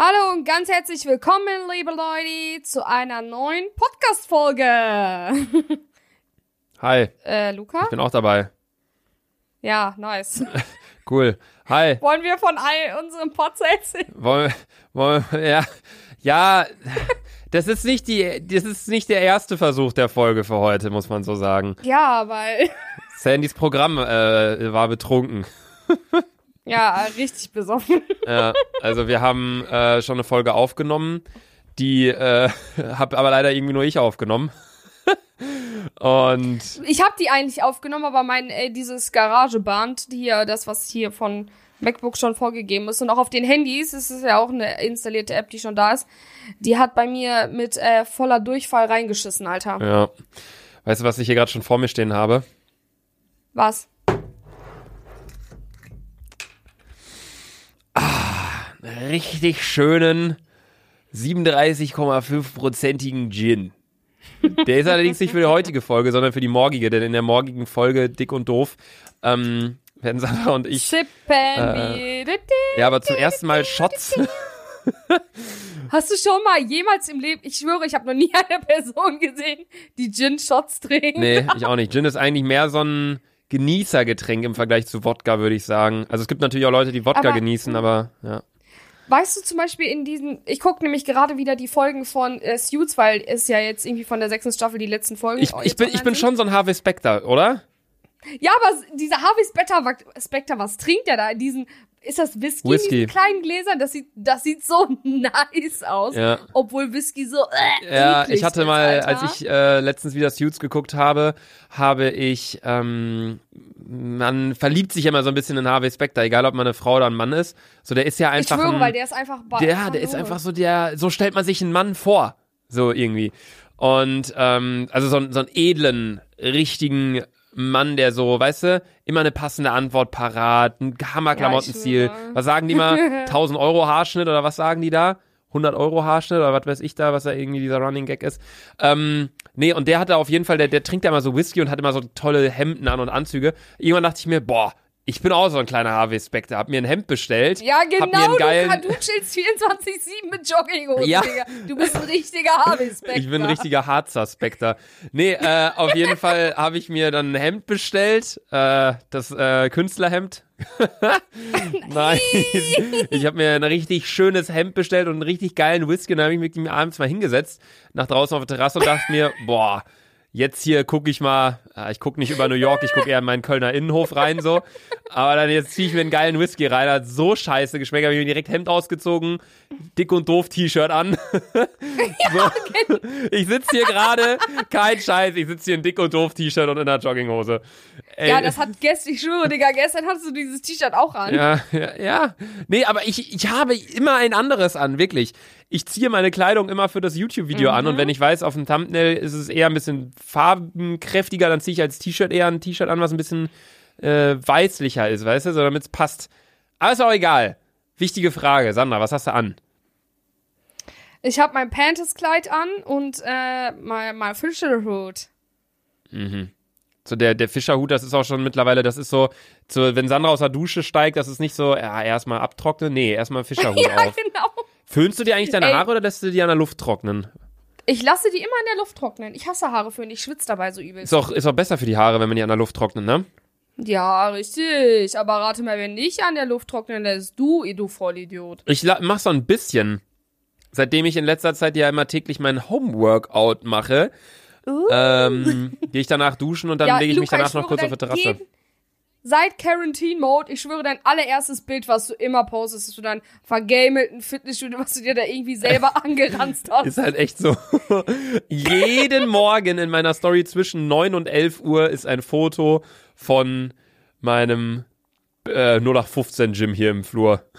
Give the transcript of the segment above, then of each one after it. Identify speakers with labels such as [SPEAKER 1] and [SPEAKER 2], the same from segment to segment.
[SPEAKER 1] Hallo und ganz herzlich willkommen, liebe Leute, zu einer neuen Podcast-Folge.
[SPEAKER 2] Hi,
[SPEAKER 1] äh, Luca?
[SPEAKER 2] ich bin auch dabei.
[SPEAKER 1] Ja, nice.
[SPEAKER 2] Cool. Hi.
[SPEAKER 1] Wollen wir von all unseren Pods erzählen?
[SPEAKER 2] Wollen, wollen, ja, ja, das ist nicht die, das ist nicht der erste Versuch der Folge für heute, muss man so sagen.
[SPEAKER 1] Ja, weil,
[SPEAKER 2] Sandys Programm äh, war betrunken.
[SPEAKER 1] ja, richtig besoffen.
[SPEAKER 2] Ja, also wir haben äh, schon eine Folge aufgenommen, die äh, hab aber leider irgendwie nur ich aufgenommen. Und
[SPEAKER 1] Ich habe die eigentlich aufgenommen, aber mein, äh, dieses Garageband, hier, das, was hier von MacBook schon vorgegeben ist und auch auf den Handys, es ist ja auch eine installierte App, die schon da ist, die hat bei mir mit äh, voller Durchfall reingeschissen, Alter.
[SPEAKER 2] ja, weißt du, was ich hier gerade schon vor mir stehen habe?
[SPEAKER 1] Was?
[SPEAKER 2] Richtig schönen 37,5-prozentigen Gin. Der ist allerdings nicht für die heutige Folge, sondern für die morgige, denn in der morgigen Folge Dick und Doof ähm, werden Sandra und ich äh, ja, aber zum ersten Mal Shots.
[SPEAKER 1] Hast du schon mal jemals im Leben, ich schwöre, ich habe noch nie eine Person gesehen, die Gin-Shots trinkt.
[SPEAKER 2] nee, ich auch nicht. Gin ist eigentlich mehr so ein Genießergetränk im Vergleich zu Wodka, würde ich sagen. Also es gibt natürlich auch Leute, die Wodka
[SPEAKER 1] Aber-
[SPEAKER 2] genießen, aber ja.
[SPEAKER 1] Weißt du zum Beispiel in diesen, ich gucke nämlich gerade wieder die Folgen von äh, Suits, weil es ja jetzt irgendwie von der sechsten Staffel die letzten Folgen
[SPEAKER 2] Ich, ich, bin, ich bin
[SPEAKER 1] sind.
[SPEAKER 2] schon so ein Harvey Specter, oder?
[SPEAKER 1] Ja, aber dieser Harvey Specter, Specter, was trinkt er da in diesen, ist das Whisky,
[SPEAKER 2] Whisky.
[SPEAKER 1] in diesen kleinen Gläsern? Das sieht, das sieht so nice aus.
[SPEAKER 2] Ja.
[SPEAKER 1] Obwohl Whisky so, äh,
[SPEAKER 2] Ja, ich hatte
[SPEAKER 1] ist,
[SPEAKER 2] mal,
[SPEAKER 1] Alter.
[SPEAKER 2] als ich äh, letztens wieder Suits geguckt habe, habe ich, ähm, man verliebt sich immer so ein bisschen in Harvey Specter, egal ob man eine Frau oder ein Mann ist. So, der ist ja
[SPEAKER 1] ich
[SPEAKER 2] einfach
[SPEAKER 1] schwöre,
[SPEAKER 2] ein,
[SPEAKER 1] weil der ist einfach bei
[SPEAKER 2] der, der ist einfach so der, so stellt man sich einen Mann vor, so irgendwie. Und ähm, also so, so einen edlen, richtigen Mann, der so, weißt du, immer eine passende Antwort parat, ein Hammerklamottenstil.
[SPEAKER 1] Ja,
[SPEAKER 2] was sagen die mal? 1000 Euro Haarschnitt oder was sagen die da? 100 Euro Haarschnitt oder was weiß ich da, was da irgendwie dieser Running Gag ist. Ähm, nee, und der hatte auf jeden Fall, der, der trinkt ja immer so Whisky und hat immer so tolle Hemden an und Anzüge. Irgendwann dachte ich mir, boah, ich bin auch so ein kleiner Harvey Specter. Hab mir ein Hemd bestellt.
[SPEAKER 1] Ja,
[SPEAKER 2] hab mir
[SPEAKER 1] genau,
[SPEAKER 2] einen geilen,
[SPEAKER 1] du, du chillst 24-7 mit Jogginghose,
[SPEAKER 2] Ja.
[SPEAKER 1] Digga. Du bist ein richtiger Harvey Specter.
[SPEAKER 2] Ich bin ein richtiger Harzer Specter. Nee, äh, auf jeden Fall habe ich mir dann ein Hemd bestellt, äh, das äh, Künstlerhemd. nice. Ich habe mir ein richtig schönes Hemd bestellt und einen richtig geilen Whisky und dann habe ich mich abends mal hingesetzt, nach draußen auf der Terrasse und dachte mir, boah, jetzt hier gucke ich mal, äh, ich gucke nicht über New York, ich gucke eher in meinen Kölner Innenhof rein so, aber dann jetzt ziehe ich mir einen geilen Whisky rein, hat so scheiße geschmeckt, habe ich mir direkt Hemd ausgezogen, dick und doof T-Shirt an. so. Ich sitze hier gerade, kein Scheiß, ich sitze hier in dick und doof T-Shirt und in einer Jogginghose. Ey,
[SPEAKER 1] Ja, das hat gestern, ich schwöre, Digga, gestern hattest du dieses T-Shirt auch an.
[SPEAKER 2] ja, ja, ja. Nee, aber ich, ich habe immer ein anderes an, wirklich. Ich ziehe meine Kleidung immer für das YouTube-Video an und
[SPEAKER 1] Mhm.
[SPEAKER 2] wenn ich weiß, auf dem Thumbnail ist es eher ein bisschen farbenkräftiger, dann ziehe ich als T-Shirt eher ein T-Shirt an, was ein bisschen äh, weißlicher ist, weißt du, so damit es passt. Aber ist auch egal. Wichtige Frage, Sandra, was hast du an?
[SPEAKER 1] Ich habe mein Panties-Kleid an und äh, mein, mein Fischerhut.
[SPEAKER 2] So der, der Fischerhut, das ist auch schon mittlerweile, das ist so, so, wenn Sandra aus der Dusche steigt, das ist nicht so, ja, erstmal abtrocknen, nee, erstmal Fischerhut
[SPEAKER 1] Ja,
[SPEAKER 2] auf.
[SPEAKER 1] genau.
[SPEAKER 2] Föhnst du dir eigentlich deine
[SPEAKER 1] Ey.
[SPEAKER 2] Haare oder lässt du die an der Luft trocknen?
[SPEAKER 1] Ich lasse die immer in der Luft trocknen. Ich hasse Haare föhnen, ich schwitze dabei so übel.
[SPEAKER 2] Ist auch, ist auch besser für die Haare, wenn man die an der Luft trocknet, ne?
[SPEAKER 1] Ja, richtig. Aber rate mal, wenn nicht an der Luft trocknen lässt, du, du Vollidiot.
[SPEAKER 2] Ich la- mach so ein bisschen. Seitdem ich in letzter Zeit ja immer täglich mein Homeworkout mache, ähm, gehe ich danach duschen und dann lege ich mich
[SPEAKER 1] Luca,
[SPEAKER 2] danach noch
[SPEAKER 1] schwöre,
[SPEAKER 2] kurz auf der
[SPEAKER 1] dein
[SPEAKER 2] Terrasse.
[SPEAKER 1] jeden- Seit Quarantine Mode, ich schwöre, dein allererstes Bild, was du immer postest, ist so dein vergamelten Fitnessstudio, was du dir da irgendwie selber angeranzt hast.
[SPEAKER 2] Ist halt echt so. Jeden Morgen in meiner Story zwischen 9 und 11 Uhr ist ein Foto von meinem äh, 0815 Gym hier im Flur.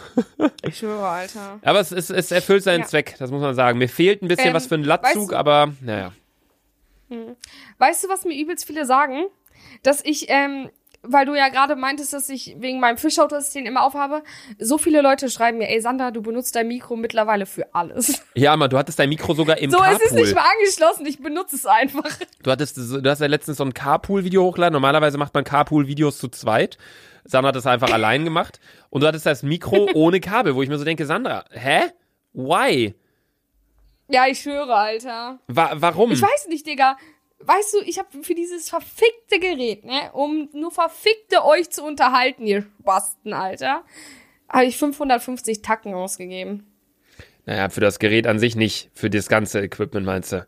[SPEAKER 1] Ich schwöre, Alter.
[SPEAKER 2] Aber es, es, es erfüllt seinen
[SPEAKER 1] Ja.
[SPEAKER 2] Zweck, das muss man sagen. Mir fehlt ein bisschen
[SPEAKER 1] Ähm,
[SPEAKER 2] was für einen Latzug,
[SPEAKER 1] weißt du-
[SPEAKER 2] aber naja.
[SPEAKER 1] Weißt du, was mir übelst viele sagen? Dass ich, ähm, weil du ja gerade meintest, dass ich wegen meinem Fischauto, das ich den immer aufhabe, so viele Leute schreiben mir, ey Sandra, du benutzt dein Mikro mittlerweile für alles.
[SPEAKER 2] Ja, aber du hattest dein Mikro sogar im
[SPEAKER 1] So,
[SPEAKER 2] Carpool.
[SPEAKER 1] es ist nicht mal angeschlossen, ich benutze es einfach.
[SPEAKER 2] Du hattest, so- du hast ja letztens so ein Carpool-Video hochgeladen. Normalerweise macht man Carpool-Videos zu zweit. Sandra hat das einfach allein gemacht. Und du hattest das Mikro ohne Kabel, wo ich mir so denke, Sandra, hä? Why?
[SPEAKER 1] Ja, ich schwöre, Alter.
[SPEAKER 2] Wa warum?
[SPEAKER 1] Ich weiß nicht, Digga. Weißt du, ich habe für dieses verfickte Gerät, ne, um nur verfickte euch zu unterhalten, ihr Basten, Alter, habe ich 550 Tacken ausgegeben.
[SPEAKER 2] Naja, für das Gerät an sich nicht. Für das ganze Equipment meinst du?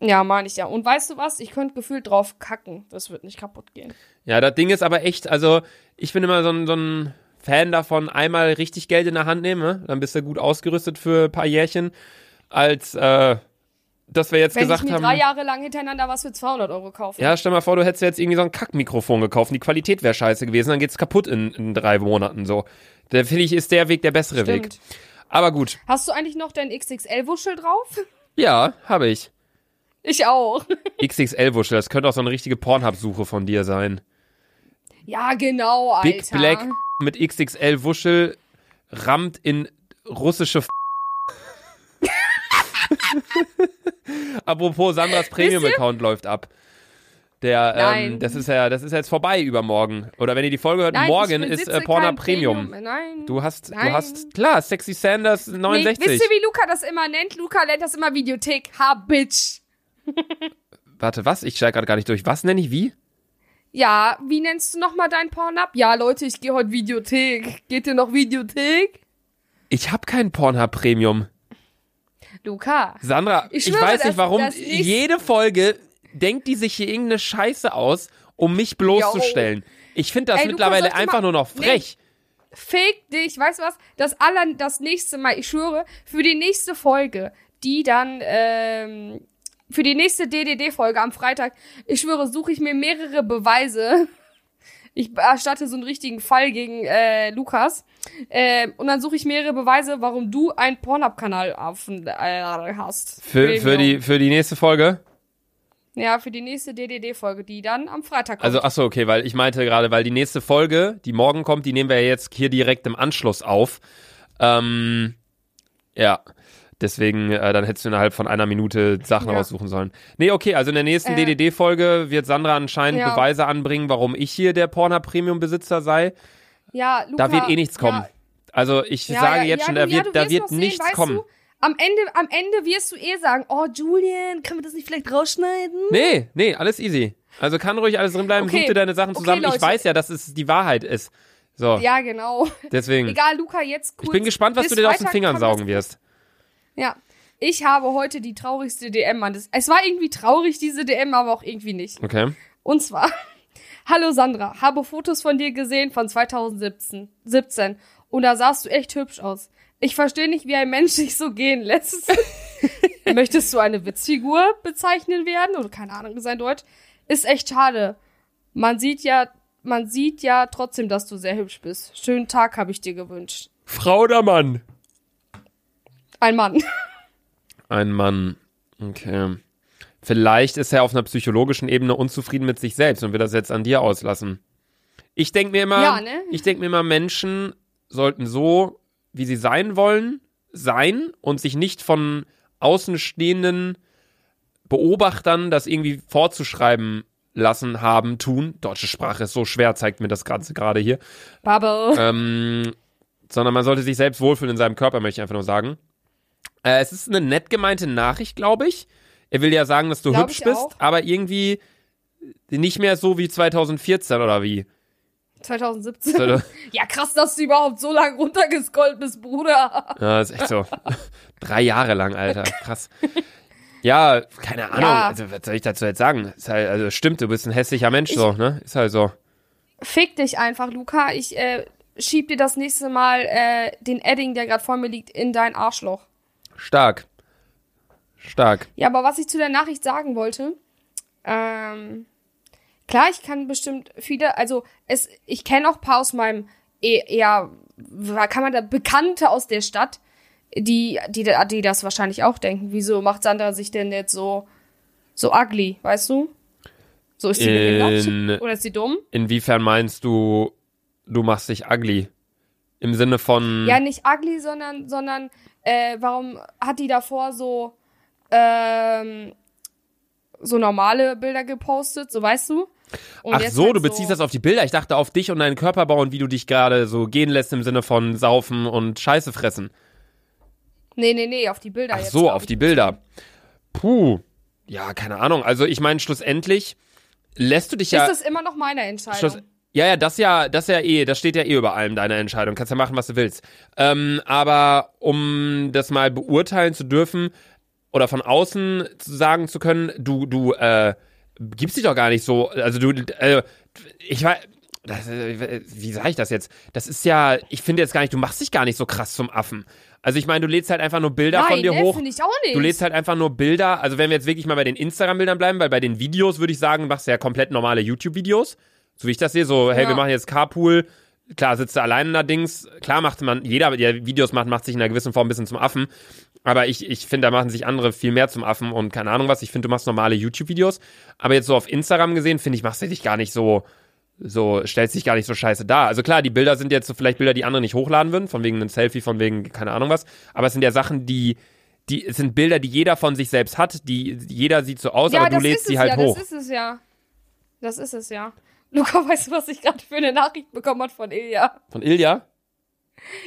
[SPEAKER 1] Ja, meine ich ja. Und weißt du was? Ich könnte gefühlt drauf kacken. Das wird nicht kaputt gehen.
[SPEAKER 2] Ja, das Ding ist aber echt, also ich bin immer so ein, so ein Fan davon, einmal richtig Geld in der Hand nehmen, ne? dann bist du gut ausgerüstet für ein paar Jährchen, als äh, dass wir jetzt
[SPEAKER 1] Wenn
[SPEAKER 2] gesagt
[SPEAKER 1] ich mir
[SPEAKER 2] haben.
[SPEAKER 1] drei Jahre lang hintereinander was für 200 Euro kaufe.
[SPEAKER 2] Ja, stell mal vor, du hättest jetzt irgendwie so ein Kackmikrofon gekauft und die Qualität wäre scheiße gewesen, dann geht's kaputt in, in drei Monaten so. Da finde ich, ist der Weg der bessere Weg.
[SPEAKER 1] Stimmt.
[SPEAKER 2] Aber gut.
[SPEAKER 1] Hast du eigentlich noch dein XXL-Wuschel drauf?
[SPEAKER 2] Ja, habe ich.
[SPEAKER 1] Ich auch.
[SPEAKER 2] XXL-Wuschel, das könnte auch so eine richtige Pornhub-Suche von dir sein.
[SPEAKER 1] Ja, genau, Alter.
[SPEAKER 2] Big Black mit XXL-Wuschel rammt in russische F Apropos, Sandras Premium-Account läuft ab. Der, ähm, das ist ja, das ist jetzt vorbei übermorgen. Oder wenn ihr die Folge hört,
[SPEAKER 1] Nein,
[SPEAKER 2] morgen ist äh, Pornhub
[SPEAKER 1] kein
[SPEAKER 2] Premium.
[SPEAKER 1] Nein.
[SPEAKER 2] Du hast, du
[SPEAKER 1] Nein.
[SPEAKER 2] hast, klar, Sexy Sanders
[SPEAKER 1] Nee,
[SPEAKER 2] 69.
[SPEAKER 1] wisst ihr, wie Luca das immer nennt? Luca nennt das immer Videothek. Ha, Bitch.
[SPEAKER 2] Warte, was? Ich steige gerade gar nicht durch. Was nenne ich wie?
[SPEAKER 1] Ja, wie nennst du nochmal dein Pornhub? Ja, Leute, ich gehe heute Videothek. Geht ihr noch Videothek?
[SPEAKER 2] Ich habe kein Pornhub Premium.
[SPEAKER 1] Luca.
[SPEAKER 2] Sandra,
[SPEAKER 1] Ich
[SPEAKER 2] ich, weiß
[SPEAKER 1] das-
[SPEAKER 2] nicht warum. Jede Folge denkt die sich hier irgendeine Scheiße aus, um mich bloßzustellen. Ich finde das
[SPEAKER 1] Ey, Luca,
[SPEAKER 2] mittlerweile
[SPEAKER 1] dir
[SPEAKER 2] einfach
[SPEAKER 1] mal-
[SPEAKER 2] nur noch frech.
[SPEAKER 1] Fake dich, weißt du was? Das aller, das nächste Mal, ich schwöre, für die nächste Folge, die dann, ähm, für die nächste DDD-Folge am Freitag, ich schwöre, suche ich mir mehrere Beweise. Ich erstatte so einen richtigen Fall gegen äh, Lukas. Ähm, und dann suche ich mehrere Beweise, warum du einen Pornhub-Kanal auf, äh, hast.
[SPEAKER 2] Für, für, die, für die nächste Folge?
[SPEAKER 1] Ja, für die nächste DDD-Folge, die dann am Freitag kommt.
[SPEAKER 2] Also, ach so, okay, weil ich meinte gerade, weil die nächste Folge, die morgen kommt, die nehmen wir ja jetzt hier direkt im Anschluss auf. Ähm, ja. Deswegen, äh, dann hättest du innerhalb von einer Minute Sachen
[SPEAKER 1] Ja.
[SPEAKER 2] raussuchen sollen. Nee, okay, also in der nächsten
[SPEAKER 1] Äh.
[SPEAKER 2] DDD-Folge wird Sandra anscheinend
[SPEAKER 1] Ja.
[SPEAKER 2] Beweise anbringen, warum ich hier der Pornhub-Premium-Besitzer sei.
[SPEAKER 1] ja, Luca,
[SPEAKER 2] Da wird eh nichts kommen.
[SPEAKER 1] Ja,
[SPEAKER 2] Also ich sage jetzt schon,
[SPEAKER 1] du-
[SPEAKER 2] da wird, da wird
[SPEAKER 1] sehen,
[SPEAKER 2] nichts
[SPEAKER 1] weißt
[SPEAKER 2] kommen.
[SPEAKER 1] Du, am Ende, am Ende wirst du eh sagen, oh Julian, können wir das nicht vielleicht rausschneiden?
[SPEAKER 2] Nee, nee, alles easy. Also kann ruhig alles drin bleiben,
[SPEAKER 1] Okay.
[SPEAKER 2] such dir deine Sachen
[SPEAKER 1] Okay,
[SPEAKER 2] zusammen. ich
[SPEAKER 1] Leute.
[SPEAKER 2] weiß ja, dass es die Wahrheit ist. So,
[SPEAKER 1] Ja, genau.
[SPEAKER 2] deswegen.
[SPEAKER 1] Egal, Luca, jetzt kurz.
[SPEAKER 2] ich bin gespannt, was
[SPEAKER 1] bis
[SPEAKER 2] du dir aus den Fingern saugen wirst.
[SPEAKER 1] Ja. Ich habe heute die traurigste DM an das. Es war irgendwie traurig, diese DM, aber auch irgendwie nicht.
[SPEAKER 2] Okay.
[SPEAKER 1] Und zwar, hallo Sandra, habe Fotos von dir gesehen von 2017 17, und da sahst du echt hübsch aus. Ich verstehe nicht, wie ein Mensch sich so gehen lässt. Möchtest du eine Witzfigur bezeichnen werden? Oder keine Ahnung, sein Deutsch. Ist echt schade. Man sieht ja, man sieht ja trotzdem, dass du sehr hübsch bist. Schönen Tag habe ich dir gewünscht.
[SPEAKER 2] Frau oder Mann?
[SPEAKER 1] Ein Mann.
[SPEAKER 2] Ein Mann. Okay. Vielleicht ist er auf einer psychologischen Ebene unzufrieden mit sich selbst und will das jetzt an dir auslassen. Ich denke mir immer,
[SPEAKER 1] Ja, ne?
[SPEAKER 2] ich denke mir immer, Menschen sollten so, wie sie sein wollen, sein und sich nicht von außenstehenden Beobachtern das irgendwie vorzuschreiben lassen haben, tun. Deutsche Sprache ist so schwer, zeigt mir das Ganze gerade hier.
[SPEAKER 1] Bubble.
[SPEAKER 2] Ähm, sondern man sollte sich selbst wohlfühlen in seinem Körper, möchte ich einfach nur sagen. Äh, es ist eine nett gemeinte Nachricht, glaube ich. Er will ja sagen, dass du
[SPEAKER 1] Glaub
[SPEAKER 2] hübsch bist,
[SPEAKER 1] auch.
[SPEAKER 2] aber irgendwie nicht mehr so wie 2014 oder wie.
[SPEAKER 1] 2017.
[SPEAKER 2] So,
[SPEAKER 1] Ja, krass, dass du überhaupt so lange runtergescrollt bist, Bruder.
[SPEAKER 2] Ja, ist echt so. Drei Jahre lang, Alter. Krass. Ja, keine Ahnung.
[SPEAKER 1] Ja.
[SPEAKER 2] Also, was soll ich dazu jetzt sagen? Ist halt, also stimmt, du bist ein hässlicher Mensch,
[SPEAKER 1] Ich-
[SPEAKER 2] so, ne? Ist halt so.
[SPEAKER 1] Fick dich einfach, Luca. Ich äh, schieb dir das nächste Mal äh, den Edding, der gerade vor mir liegt, in dein Arschloch.
[SPEAKER 2] Stark. Stark.
[SPEAKER 1] Ja, aber was ich zu der Nachricht sagen wollte, ähm, klar, ich kann bestimmt viele, also es, ich kenne auch ein paar aus meinem eh- eher, kann man da Bekannte aus der Stadt, die, die, die das wahrscheinlich auch denken. Wieso macht Sandra sich denn jetzt so, so ugly, weißt du? So ist sie
[SPEAKER 2] In-
[SPEAKER 1] behindert? Oder ist sie dumm?
[SPEAKER 2] Inwiefern meinst du, du machst dich ugly? Im Sinne von.
[SPEAKER 1] Ja, nicht ugly, sondern, sondern äh, warum hat die davor so ähm, so normale Bilder gepostet, so weißt du? Und
[SPEAKER 2] Ach so,
[SPEAKER 1] halt
[SPEAKER 2] du beziehst das auf die Bilder. Ich dachte auf dich und deinen Körperbau und wie du dich gerade so gehen lässt im Sinne von saufen und Scheiße fressen.
[SPEAKER 1] Nee, nee, nee, auf die Bilder
[SPEAKER 2] Ach
[SPEAKER 1] jetzt.
[SPEAKER 2] so, auf die Bilder. Puh. Ja, keine Ahnung. Also ich meine, schlussendlich lässt du dich ja.
[SPEAKER 1] Ist das immer noch meine Entscheidung?
[SPEAKER 2] Ja, ja, das ja, das ja eh, das steht ja eh über allem, deine Entscheidung. Kannst ja machen, was du willst. Ähm, aber um das mal beurteilen zu dürfen oder von außen zu sagen zu können, du, du, äh, gibst dich doch gar nicht so, also du, äh, ich weiß, das, wie sage ich das jetzt? Das ist ja, ich finde jetzt gar nicht, du machst dich gar nicht so krass zum Affen. Also ich meine, du lädst halt einfach nur Bilder
[SPEAKER 1] Nein,
[SPEAKER 2] von dir
[SPEAKER 1] nee,
[SPEAKER 2] hoch.
[SPEAKER 1] finde ich auch nicht.
[SPEAKER 2] Du lädst halt einfach nur Bilder, also wenn wir jetzt wirklich mal bei den Instagram-Bildern bleiben, weil bei den Videos würde ich sagen, machst du ja komplett normale YouTube-Videos. So wie ich das sehe, so, hey,
[SPEAKER 1] Ja.
[SPEAKER 2] wir machen jetzt Carpool, klar sitzt du alleine allerdings, klar macht man, jeder, der Videos macht, macht sich in einer gewissen Form ein bisschen zum Affen. Aber ich, ich finde, da machen sich andere viel mehr zum Affen und keine Ahnung was. Ich finde, du machst normale YouTube-Videos. Aber jetzt so auf Instagram gesehen, finde ich, machst du dich gar nicht so, so, stellst dich gar nicht so scheiße dar. Also klar, die Bilder sind jetzt so vielleicht Bilder, die andere nicht hochladen würden, von wegen einem Selfie, von wegen keine Ahnung was. Aber es sind ja Sachen, die, die, es sind Bilder, die jeder von sich selbst hat, die, jeder sieht so aus,
[SPEAKER 1] ja,
[SPEAKER 2] aber du lädst sie halt
[SPEAKER 1] ja,
[SPEAKER 2] hoch.
[SPEAKER 1] Das ist es ja. Das ist es ja. Luca, weißt du, was ich gerade für eine Nachricht bekommen hat von Ilja?
[SPEAKER 2] Von Ilja?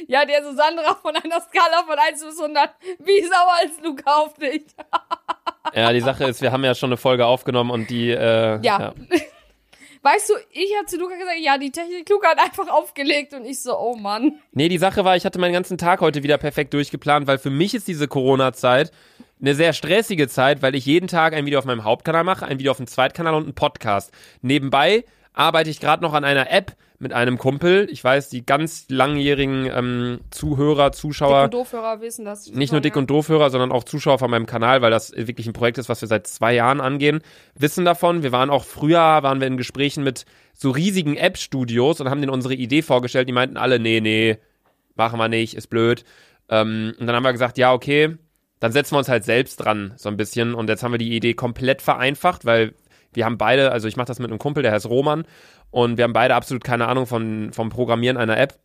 [SPEAKER 1] Ja, der so Sandra von einer Skala von 1 bis 100. Wie sauer ist Luca auf dich?
[SPEAKER 2] Ja, die Sache ist, wir haben ja schon eine Folge aufgenommen und die, äh,
[SPEAKER 1] Ja. Weißt du, ich habe zu Luca gesagt, ja, die Technik Luca hat einfach aufgelegt und ich so, oh Mann.
[SPEAKER 2] Nee, die Sache war, ich hatte meinen ganzen Tag heute wieder perfekt durchgeplant, weil für mich ist diese Corona-Zeit eine sehr stressige Zeit, weil ich jeden Tag ein Video auf meinem Hauptkanal mache, ein Video auf dem Zweitkanal und einen Podcast. Nebenbei arbeite ich gerade noch an einer App mit einem Kumpel. Ich weiß, die ganz langjährigen ähm, Zuhörer,
[SPEAKER 1] Dick
[SPEAKER 2] Zuschauer,
[SPEAKER 1] und Doofhörer wissen das.
[SPEAKER 2] nicht nur Dick und Doofhörer, sondern auch Zuschauer von meinem Kanal, weil das wirklich ein Projekt ist, was wir seit zwei Jahren angehen, wissen davon. Wir waren auch früher, waren wir in Gesprächen mit so riesigen App-Studios und haben denen unsere Idee vorgestellt. Die meinten alle, nee, nee, machen wir nicht, ist blöd. Ähm, und dann haben wir gesagt, ja, okay, dann setzen wir uns halt selbst dran, so ein bisschen. Und jetzt haben wir die Idee komplett vereinfacht, weil wir haben beide, also ich mache das mit einem Kumpel, der heißt Roman, und wir haben beide absolut keine Ahnung von, vom Programmieren einer App.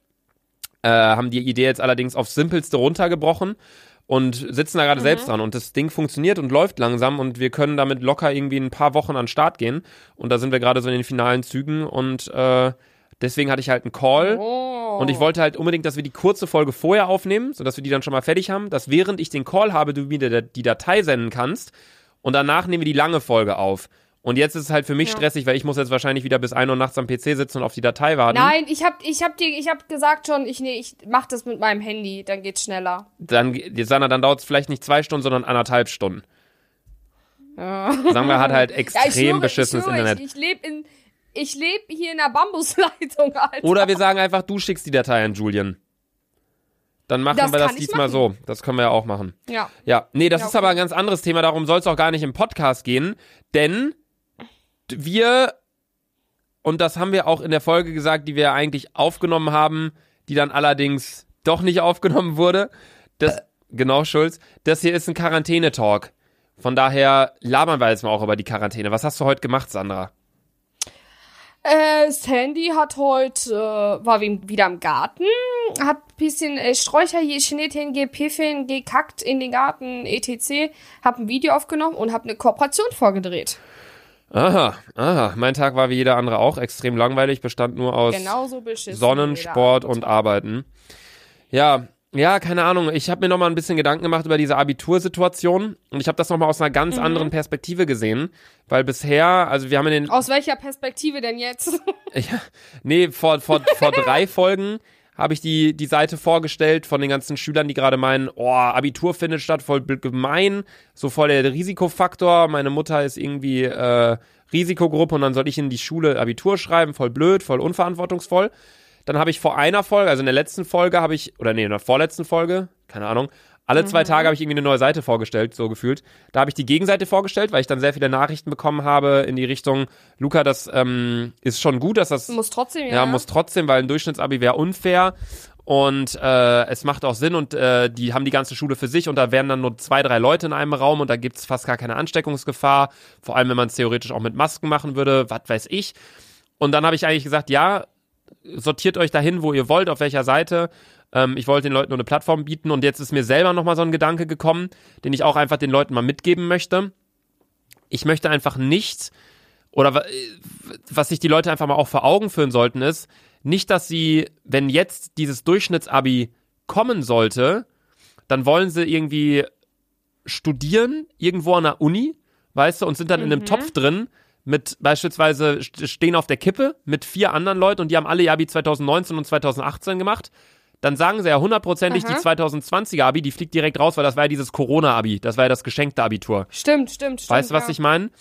[SPEAKER 2] Äh, haben die Idee jetzt allerdings aufs Simpelste runtergebrochen und sitzen da gerade selbst dran. Und das Ding funktioniert und läuft langsam und wir können damit locker irgendwie ein paar Wochen an den Start gehen. Und da sind wir gerade so in den finalen Zügen und äh, deswegen hatte ich halt einen Call.
[SPEAKER 1] Oh.
[SPEAKER 2] Und ich wollte halt unbedingt, dass wir die kurze Folge vorher aufnehmen, sodass wir die dann schon mal fertig haben, dass während ich den Call habe, du mir die Datei senden kannst und danach nehmen wir die lange Folge auf. Und jetzt ist es halt für mich
[SPEAKER 1] Ja.
[SPEAKER 2] stressig, weil ich muss jetzt wahrscheinlich wieder bis 1 Uhr nachts am PC sitzen und auf die Datei warten.
[SPEAKER 1] Nein, ich hab, ich hab dir, ich hab gesagt schon, ich, nee, ich mach das mit meinem Handy, dann geht's schneller.
[SPEAKER 2] Dann, Sanna, dann dauert es vielleicht nicht zwei Stunden, sondern anderthalb Stunden.
[SPEAKER 1] Ja.
[SPEAKER 2] Sandra hat halt
[SPEAKER 1] Ja,
[SPEAKER 2] extrem
[SPEAKER 1] ich schwöre,
[SPEAKER 2] beschissenes
[SPEAKER 1] schwöre,
[SPEAKER 2] Internet.
[SPEAKER 1] Ich, ich lebe in, ich lebe hier in einer Bambusleitung, Alter.
[SPEAKER 2] Oder wir sagen einfach, du schickst die Datei an Julian. Dann machen
[SPEAKER 1] Das
[SPEAKER 2] wir das diesmal so. Das können wir ja auch machen.
[SPEAKER 1] Ja.
[SPEAKER 2] Ja, nee, das
[SPEAKER 1] Ja,
[SPEAKER 2] ist aber ein ganz anderes Thema. Darum soll es auch gar nicht im Podcast gehen. Denn wir, und das haben wir auch in der Folge gesagt, die wir eigentlich aufgenommen haben, die dann allerdings doch nicht aufgenommen wurde. Das, genau, Schulz. Das hier ist ein Quarantäne-Talk. Von daher labern wir jetzt mal auch über die Quarantäne. Was hast du heute gemacht, Sandra?
[SPEAKER 1] Äh, Sandy hat heute, äh, war wie- wieder im Garten, hat ein bisschen äh, Sträucher hier Schnittchen, gepiffen, gekackt in den Garten, etc. Hab ein Video aufgenommen und hab eine Kooperation vorgedreht.
[SPEAKER 2] Aha, aha. Mein Tag war wie jeder andere auch extrem langweilig, bestand nur aus
[SPEAKER 1] Genauso beschissen.
[SPEAKER 2] Sonnen,
[SPEAKER 1] wie jeder
[SPEAKER 2] Sport
[SPEAKER 1] andere
[SPEAKER 2] und. Arbeiten. Ja, ja, keine Ahnung. Ich habe mir noch mal ein bisschen Gedanken gemacht über diese Abitursituation und ich habe das noch mal aus einer ganz
[SPEAKER 1] Mhm.
[SPEAKER 2] anderen Perspektive gesehen, weil bisher, also wir haben in den
[SPEAKER 1] Aus welcher Perspektive denn jetzt?
[SPEAKER 2] ja, nee, vor vor vor drei Folgen habe ich die die Seite vorgestellt von den ganzen Schülern, die gerade meinen, oh, Abitur findet statt, voll gemein, so voll der Risikofaktor. Meine Mutter ist irgendwie äh, Risikogruppe und dann soll ich in die Schule Abitur schreiben, voll blöd, voll unverantwortungsvoll. Dann habe ich vor einer Folge, also in der letzten Folge habe ich, oder nee, in der vorletzten Folge, keine Ahnung, alle zwei Tage habe ich irgendwie eine neue Seite vorgestellt, so gefühlt. Da habe ich die Gegenseite vorgestellt, weil ich dann sehr viele Nachrichten bekommen habe in die Richtung, Luca, das ähm, ist schon gut, dass das
[SPEAKER 1] muss trotzdem, ja.
[SPEAKER 2] ja, muss trotzdem, weil ein Durchschnittsabi wäre unfair und äh, es macht auch Sinn und äh, die haben die ganze Schule für sich und da wären dann nur zwei, drei Leute in einem Raum und da gibt's fast gar keine Ansteckungsgefahr, vor allem wenn man es theoretisch auch mit Masken machen würde, was weiß ich. Und dann habe ich eigentlich gesagt, ja, sortiert euch dahin, wo ihr wollt, auf welcher Seite. Ähm, ich wollte den Leuten nur eine Plattform bieten und jetzt ist mir selber nochmal so ein Gedanke gekommen, den ich auch einfach den Leuten mal mitgeben möchte. Ich möchte einfach nicht, oder wa- was sich die Leute einfach mal auch vor Augen führen sollten, ist, nicht, dass sie, wenn jetzt dieses Durchschnittsabi kommen sollte, dann wollen sie irgendwie studieren irgendwo an der Uni, weißt du, und sind dann in einem Topf drin mit beispielsweise st- stehen auf der Kippe mit vier anderen Leuten und die haben alle ihr Abi 2019 und 2018 gemacht. Dann sagen sie ja hundertprozentig, die
[SPEAKER 1] Aha.
[SPEAKER 2] 2020er Abi, die fliegt direkt raus, weil das war ja dieses Corona-Abi, das war ja das geschenkte Abitur.
[SPEAKER 1] Stimmt, stimmt, stimmt.
[SPEAKER 2] Weißt du, was
[SPEAKER 1] ja.
[SPEAKER 2] ich meine?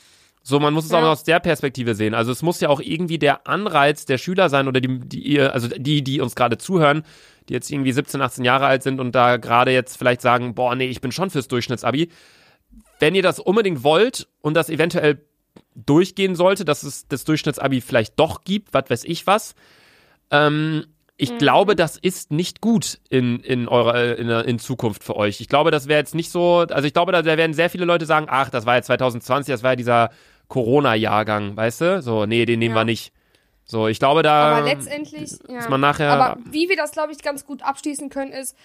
[SPEAKER 2] So, man muss es auch
[SPEAKER 1] Ja.
[SPEAKER 2] mal aus der Perspektive sehen. Also es muss ja auch irgendwie der Anreiz der Schüler sein oder die, die also die, die uns gerade zuhören, die jetzt irgendwie 17, 18 Jahre alt sind und da gerade jetzt vielleicht sagen, boah, nee, ich bin schon fürs Durchschnittsabi. Wenn ihr das unbedingt wollt und das eventuell durchgehen sollte, dass es das Durchschnittsabi vielleicht doch gibt, was weiß ich was, ähm, ich
[SPEAKER 1] Mhm.
[SPEAKER 2] glaube, das ist nicht gut in, in eurer, in, in Zukunft für euch. Ich glaube, das wäre jetzt nicht so, also ich glaube, da werden sehr viele Leute sagen, ach, das war ja 2020, das war ja dieser Corona-Jahrgang, weißt du? So, nee, den nehmen
[SPEAKER 1] Ja.
[SPEAKER 2] wir nicht. So, ich glaube, da
[SPEAKER 1] Aber letztendlich, ja.
[SPEAKER 2] man nachher,
[SPEAKER 1] Aber wie wir das, glaube ich, ganz gut abschließen können, ist,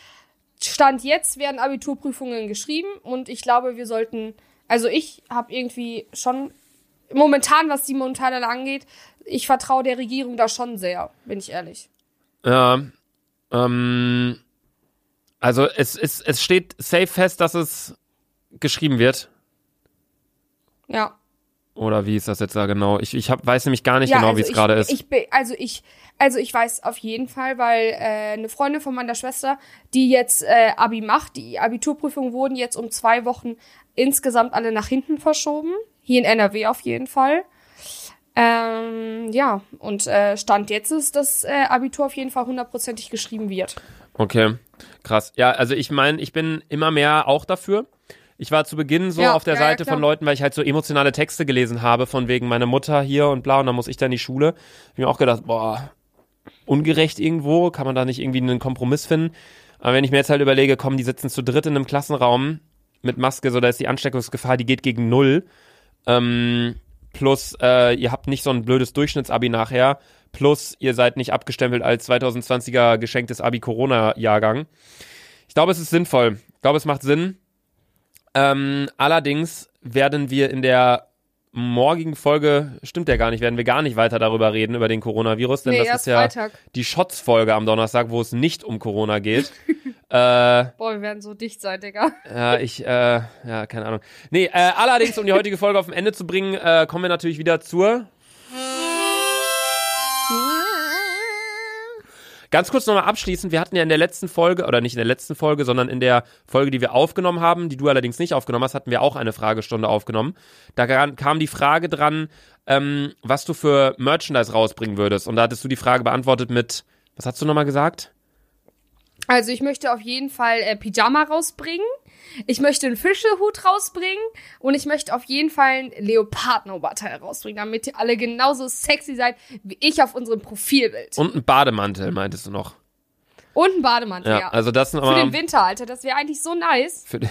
[SPEAKER 1] Stand jetzt werden Abiturprüfungen geschrieben und ich glaube, wir sollten, also ich habe irgendwie schon, momentan, was die Montana angeht, ich vertraue der Regierung da schon sehr, bin ich ehrlich.
[SPEAKER 2] Ja, ähm, also es, es, es steht safe fest, dass es geschrieben wird.
[SPEAKER 1] Ja.
[SPEAKER 2] Oder wie ist das jetzt da genau? Ich, ich hab, weiß nämlich gar nicht
[SPEAKER 1] ja,
[SPEAKER 2] genau,
[SPEAKER 1] also
[SPEAKER 2] wie es gerade ist.
[SPEAKER 1] Ich, also ich, also ich weiß auf jeden Fall, weil äh, eine Freundin von meiner Schwester, die jetzt äh, Abi macht, die Abiturprüfungen wurden jetzt um zwei Wochen insgesamt alle nach hinten verschoben. Hier in NRW auf jeden Fall. Ähm, ja, und äh, Stand jetzt ist, dass äh, Abitur auf jeden Fall hundertprozentig geschrieben wird.
[SPEAKER 2] Okay, krass. Ja, also ich meine, ich bin immer mehr auch dafür. Ich war zu Beginn so
[SPEAKER 1] Ja,
[SPEAKER 2] auf der
[SPEAKER 1] ja, ja,
[SPEAKER 2] Seite
[SPEAKER 1] klar.
[SPEAKER 2] von Leuten, weil ich halt so emotionale Texte gelesen habe, von wegen meine Mutter hier und bla, und dann muss ich da in die Schule. Hab ich mir auch gedacht, boah, ungerecht irgendwo, kann man da nicht irgendwie einen Kompromiss finden? Aber wenn ich mir jetzt halt überlege, komm, die sitzen zu dritt in einem Klassenraum mit Maske, so da ist die Ansteckungsgefahr, die geht gegen null. Ähm, plus, äh, ihr habt nicht so ein blödes Durchschnittsabi nachher. Plus, ihr seid nicht abgestempelt als 2020er geschenktes Abi-Corona-Jahrgang. Ich glaube, es ist sinnvoll. Ich glaube, es macht Sinn. Ähm, allerdings werden wir in der morgigen Folge, stimmt ja gar nicht, werden wir gar nicht weiter darüber reden, über den Coronavirus, denn
[SPEAKER 1] Nee,
[SPEAKER 2] das ist ja
[SPEAKER 1] Freitag.
[SPEAKER 2] die Shots-Folge am Donnerstag, wo es nicht um Corona geht. äh,
[SPEAKER 1] Boah, wir werden so dicht sein, Digga.
[SPEAKER 2] ja, ich, äh, ja, keine Ahnung. Nee, äh, allerdings, um die heutige Folge auf ein Ende zu bringen, äh, kommen wir natürlich wieder zur. Ganz kurz nochmal abschließend, wir hatten ja in der letzten Folge, oder nicht in der letzten Folge, sondern in der Folge, die wir aufgenommen haben, die du allerdings nicht aufgenommen hast, hatten wir auch eine Fragestunde aufgenommen. Da kam- die Frage dran, ähm, was du für Merchandise rausbringen würdest. Und da hattest du die Frage beantwortet mit, was hast du nochmal gesagt?
[SPEAKER 1] Also ich möchte auf jeden Fall äh, Pyjama rausbringen. Ich möchte einen Fischehut rausbringen. Und ich möchte auf jeden Fall ein Leoparden-Oberteil rausbringen, damit ihr alle genauso sexy seid, wie ich auf unserem Profilbild.
[SPEAKER 2] Und ein Bademantel, meintest du noch.
[SPEAKER 1] Und ein Bademantel,
[SPEAKER 2] Ja,
[SPEAKER 1] ja.
[SPEAKER 2] also das
[SPEAKER 1] Für den Winter, Alter. Das wäre eigentlich so nice.
[SPEAKER 2] Für, den-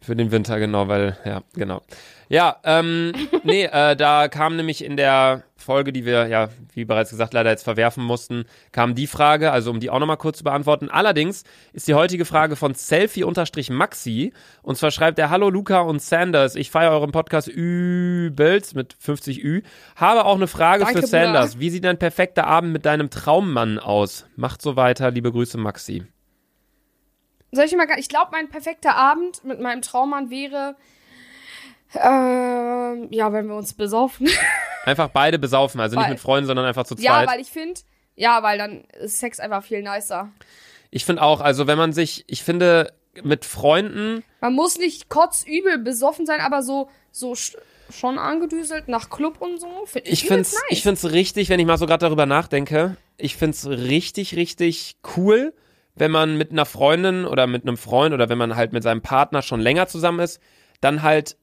[SPEAKER 2] für den Winter, genau, weil, ja, genau. Ja, ähm, nee, äh, da kam nämlich in der Folge, die wir, ja, wie bereits gesagt, leider jetzt verwerfen mussten, kam die Frage, also um die auch nochmal kurz zu beantworten. Allerdings ist die heutige Frage von Selfie-Maxi und zwar schreibt er, Hallo Luca und Sanders, ich feiere euren Podcast übelst mit 50 Ü, habe auch eine Frage
[SPEAKER 1] Danke,
[SPEAKER 2] für Sanders.
[SPEAKER 1] Bruder.
[SPEAKER 2] Wie sieht ein perfekter Abend mit deinem Traummann aus? Macht so weiter, liebe Grüße Maxi.
[SPEAKER 1] Soll ich mal, ich glaube, mein perfekter Abend mit meinem Traummann wäre, ähm, ja, wenn wir uns besaufen.
[SPEAKER 2] Einfach beide besaufen, also nicht
[SPEAKER 1] Weil-
[SPEAKER 2] mit Freunden, sondern einfach zu zweit.
[SPEAKER 1] ja, weil ich finde, ja, weil dann ist Sex einfach viel nicer.
[SPEAKER 2] Ich finde auch, also wenn man sich, ich finde, mit Freunden,
[SPEAKER 1] Man muss nicht kotzübel besoffen sein, aber so, so sch schon angedüselt nach Club und so. Find
[SPEAKER 2] ich
[SPEAKER 1] übelst
[SPEAKER 2] find's,
[SPEAKER 1] nice.
[SPEAKER 2] ich find's richtig, wenn ich mal so gerade darüber nachdenke, ich find's richtig, richtig cool, wenn man mit einer Freundin oder mit einem Freund oder wenn man halt mit seinem Partner schon länger zusammen ist, dann halt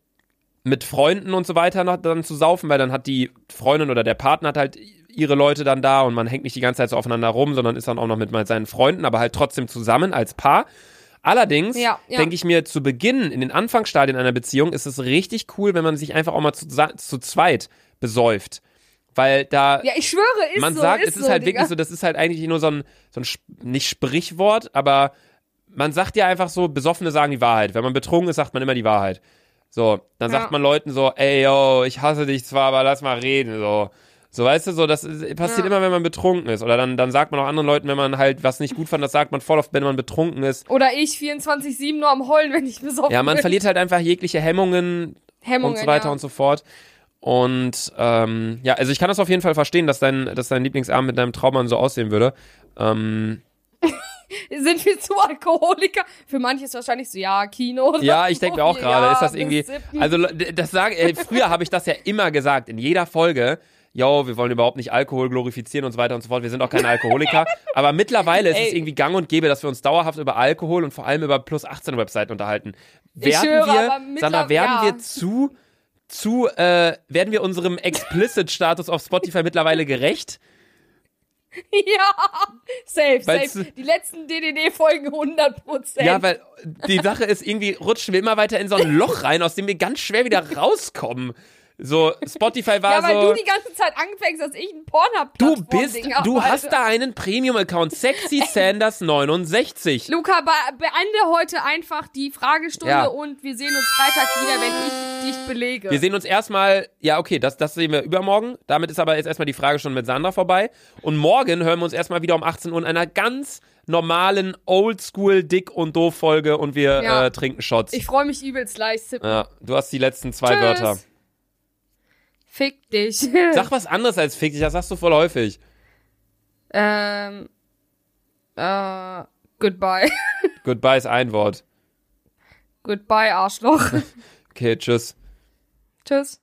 [SPEAKER 2] mit Freunden und so weiter noch dann zu saufen, weil dann hat die Freundin oder der Partner hat halt ihre Leute dann da und man hängt nicht die ganze Zeit so aufeinander rum, sondern ist dann auch noch mit seinen Freunden, aber halt trotzdem zusammen als Paar. Allerdings
[SPEAKER 1] Ja, ja.
[SPEAKER 2] denke ich mir, zu Beginn, in den Anfangsstadien einer Beziehung, ist es richtig cool, wenn man sich einfach auch mal zu, zu zweit besäuft. Weil da,
[SPEAKER 1] Ja, ich schwöre, ist
[SPEAKER 2] man
[SPEAKER 1] so.
[SPEAKER 2] sagt,
[SPEAKER 1] ist
[SPEAKER 2] es ist
[SPEAKER 1] so,
[SPEAKER 2] halt
[SPEAKER 1] Digga.
[SPEAKER 2] wirklich so, das ist halt eigentlich nur so ein, so ein, nicht Sprichwort, aber man sagt ja einfach so, Besoffene sagen die Wahrheit. Wenn man betrunken ist, sagt man immer die Wahrheit. So, dann
[SPEAKER 1] Ja.
[SPEAKER 2] sagt man Leuten so, ey, yo, ich hasse dich zwar, aber lass mal reden, so. So, weißt du, so, das ist- passiert
[SPEAKER 1] Ja.
[SPEAKER 2] immer, wenn man betrunken ist. Oder dann, dann sagt man auch anderen Leuten, wenn man halt was nicht gut fand, das sagt man voll oft, wenn man betrunken ist.
[SPEAKER 1] Oder ich 24-7 nur am Heulen, wenn ich besoffen
[SPEAKER 2] Ja, man
[SPEAKER 1] bin.
[SPEAKER 2] verliert halt einfach jegliche Hemmungen
[SPEAKER 1] Hemmungen,
[SPEAKER 2] und so weiter
[SPEAKER 1] ja.
[SPEAKER 2] und so fort. Und ähm, ja, also ich kann das auf jeden Fall verstehen, dass dein, dass dein Lieblingsabend mit deinem Traummann so aussehen würde. Ähm,
[SPEAKER 1] Sind wir zu Alkoholiker? Für manche ist wahrscheinlich so, ja, Kino. oder
[SPEAKER 2] ja, ich denke mir auch gerade,
[SPEAKER 1] Ja,
[SPEAKER 2] ist das irgendwie. Also das sag, äh, früher habe ich das ja immer gesagt, in jeder Folge. Yo, wir wollen überhaupt nicht Alkohol glorifizieren und so weiter und so fort. Wir sind auch keine Alkoholiker. Aber mittlerweile ist es
[SPEAKER 1] Ey.
[SPEAKER 2] irgendwie gang und gäbe, dass wir uns dauerhaft über Alkohol und vor allem über Plus 18 Webseiten unterhalten. Werden
[SPEAKER 1] höre,
[SPEAKER 2] wir, Sandra, werden
[SPEAKER 1] ja.
[SPEAKER 2] wir zu, zu, äh, werden wir unserem Explicit-Status auf Spotify mittlerweile gerecht?
[SPEAKER 1] Ja, safe,
[SPEAKER 2] Weil's-
[SPEAKER 1] safe. Die letzten DDD-Folgen 100%.
[SPEAKER 2] Ja, weil die Sache ist, irgendwie rutschen wir immer weiter in so ein Loch rein, aus dem wir ganz schwer wieder rauskommen. So, Spotify war
[SPEAKER 1] ja, weil
[SPEAKER 2] so.
[SPEAKER 1] du die ganze Zeit anfängst, dass ich ein pornhub
[SPEAKER 2] Du bist, du hast da einen Premium-Account, Sexy Sanders 69.
[SPEAKER 1] Luca, be beende heute einfach die Fragestunde
[SPEAKER 2] Ja.
[SPEAKER 1] und wir sehen uns Freitag wieder, wenn ich dich belege.
[SPEAKER 2] Wir sehen uns erstmal, ja, okay, das, das sehen wir übermorgen. Damit ist aber jetzt erstmal die Frage schon mit Sandra vorbei. Und morgen hören wir uns erstmal wieder um 18 Uhr in einer ganz normalen Oldschool Dick und Doof Folge und wir
[SPEAKER 1] Ja.
[SPEAKER 2] äh, trinken Shots.
[SPEAKER 1] ich freue mich übelst gleich. Sip.
[SPEAKER 2] ja, du hast die letzten zwei
[SPEAKER 1] Tschüss.
[SPEAKER 2] Wörter.
[SPEAKER 1] Fick dich.
[SPEAKER 2] Sag was anderes als fick dich, das sagst du voll häufig.
[SPEAKER 1] ähm, äh, goodbye.
[SPEAKER 2] Goodbye ist ein Wort.
[SPEAKER 1] goodbye, Arschloch.
[SPEAKER 2] Okay, tschüss.
[SPEAKER 1] Tschüss.